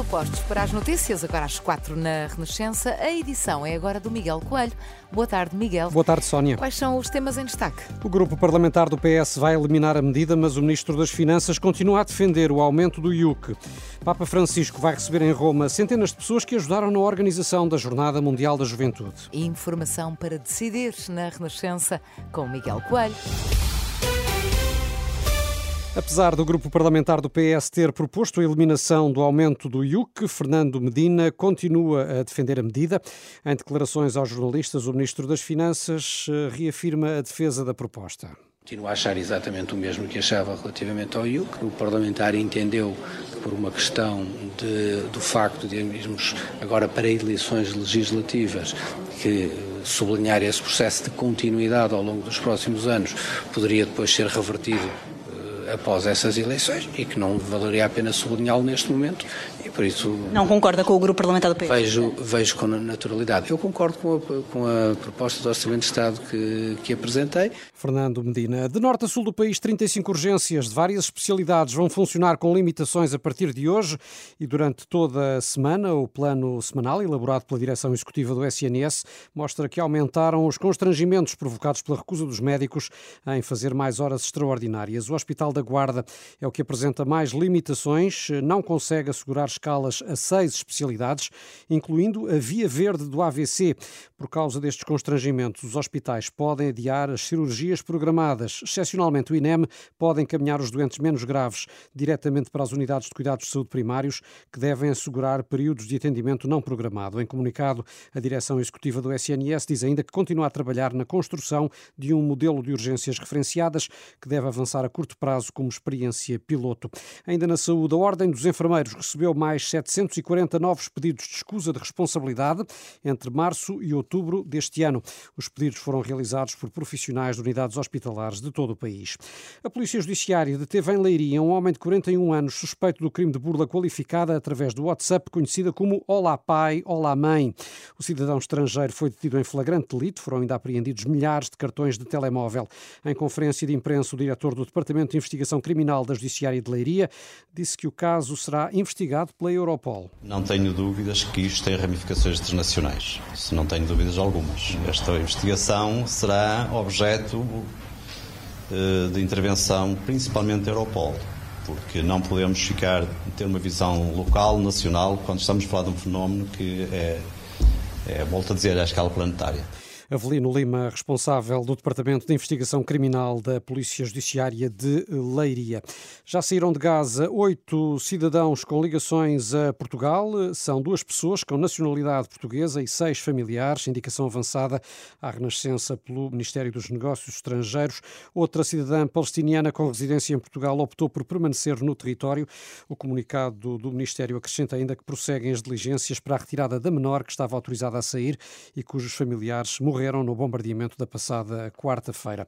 Tudo postos para as notícias, agora às quatro na Renascença. A edição é agora do Miguel Coelho. Boa tarde, Miguel. Boa tarde, Sónia. Quais são os temas em destaque? O grupo parlamentar do PS vai eliminar a medida, mas o Ministro das Finanças continua a defender o aumento do IUC. Papa Francisco vai receber em Roma centenas de pessoas que ajudaram na organização da Jornada Mundial da Juventude. Informação para decidir na Renascença com Miguel Coelho. Apesar do grupo parlamentar do PS ter proposto a eliminação do aumento do IUC, Fernando Medina continua a defender a medida. Em declarações aos jornalistas, o Ministro das Finanças eh, reafirma a defesa da proposta. Continuo a achar exatamente o mesmo que achava relativamente ao IUC. O parlamentar entendeu que por uma questão de, do facto de irmos agora para eleições legislativas, que sublinhar esse processo de continuidade ao longo dos próximos anos poderia depois ser revertido após essas eleições e que não valeria a pena sublinhá-lo neste momento e por isso... Não concorda com o grupo parlamentar do PS? Vejo, vejo com naturalidade. Eu concordo com a, com a proposta do Orçamento de Estado que, que apresentei. Fernando Medina. De norte a sul do país, 35 urgências de várias especialidades vão funcionar com limitações a partir de hoje e durante toda a semana. O plano semanal, elaborado pela direção executiva do SNS, mostra que aumentaram os constrangimentos provocados pela recusa dos médicos em fazer mais horas extraordinárias. O Hospital da Guarda é o que apresenta mais limitações, não consegue assegurar escalas a seis especialidades, incluindo a via verde do AVC. Por causa destes constrangimentos, os hospitais podem adiar as cirurgias programadas. Excepcionalmente, o INEM pode encaminhar os doentes menos graves diretamente para as unidades de cuidados de saúde primários, que devem assegurar períodos de atendimento não programado. Em comunicado, a direção executiva do SNS diz ainda que continua a trabalhar na construção de um modelo de urgências referenciadas que deve avançar a curto prazo como experiência piloto. Ainda na saúde, a Ordem dos Enfermeiros recebeu mais 740 novos pedidos de escusa de responsabilidade entre março e outubro deste ano. Os pedidos foram realizados por profissionais de unidades hospitalares de todo o país. A Polícia Judiciária deteve em Leiria um homem de 41 anos suspeito do crime de burla qualificada através do WhatsApp, conhecida como Olá Pai, Olá Mãe. O cidadão estrangeiro foi detido em flagrante delito, foram ainda apreendidos milhares de cartões de telemóvel. Em conferência de imprensa, o diretor do Departamento de Investigação Criminal da Judiciária de Leiria disse que o caso será investigado pela Europol. Não tenho dúvidas que isto tem ramificações internacionais. Não tenho dúvidas algumas. Esta investigação será objeto eh, de intervenção principalmente da Europol, porque não podemos ficar ter uma visão local, nacional, quando estamos a falar de um fenómeno que é, é volto a dizer, à escala planetária. Avelino Lima, responsável do Departamento de Investigação Criminal da Polícia Judiciária de Leiria. Já saíram de Gaza oito cidadãos com ligações a Portugal. São duas pessoas com nacionalidade portuguesa e seis familiares. Indicação avançada à Renascença pelo Ministério dos Negócios Estrangeiros. Outra cidadã palestiniana com residência em Portugal optou por permanecer no território. O comunicado do Ministério acrescenta ainda que prosseguem as diligências para a retirada da menor que estava autorizada a sair e cujos familiares morreram morreram no bombardeamento da passada quarta-feira.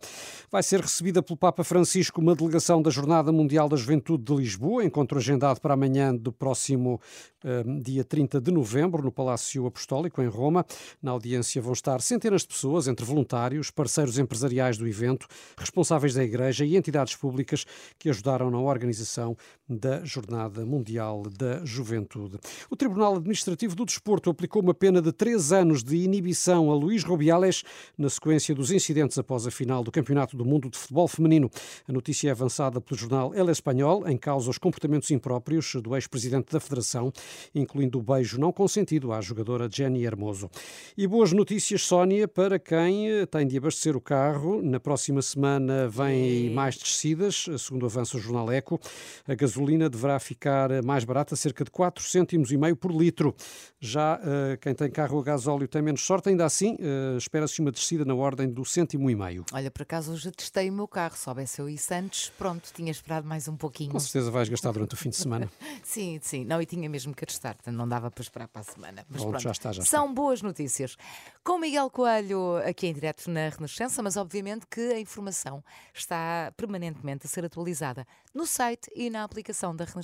Vai ser recebida pelo Papa Francisco uma delegação da Jornada Mundial da Juventude de Lisboa, encontro agendado para amanhã do próximo uh, dia 30 de novembro, no Palácio Apostólico, em Roma. Na audiência vão estar centenas de pessoas, entre voluntários, parceiros empresariais do evento, responsáveis da Igreja e entidades públicas que ajudaram na organização da Jornada Mundial da Juventude. O Tribunal Administrativo do Desporto aplicou uma pena de três anos de inibição a Luís Rubiales na sequência dos incidentes após a final do Campeonato do Mundo de Futebol Feminino. A notícia é avançada pelo jornal El Espanhol, em causa os comportamentos impróprios do ex-presidente da Federação, incluindo o beijo não consentido à jogadora Jenny Hermoso. E boas notícias, Sónia, para quem tem de abastecer o carro. Na próxima semana vêm mais descidas, segundo avança o jornal Eco. A gasolina deverá ficar mais barata, cerca de 4 cêntimos e meio por litro. Já uh, quem tem carro a gasóleo tem menos sorte, ainda assim, uh, espera-se uma descida na ordem do cêntimo e meio. Olha, por acaso hoje testei o meu carro, soubesse eu isso antes, pronto, tinha esperado mais um pouquinho. Com certeza vais gastar durante o fim de semana. sim, sim, não, e tinha mesmo que testar, portanto não dava para esperar para a semana. Mas pronto, já está, já São está. boas notícias. Com Miguel Coelho aqui em direto na Renascença, mas obviamente que a informação está permanentemente a ser atualizada no site e na aplicação da Renascença.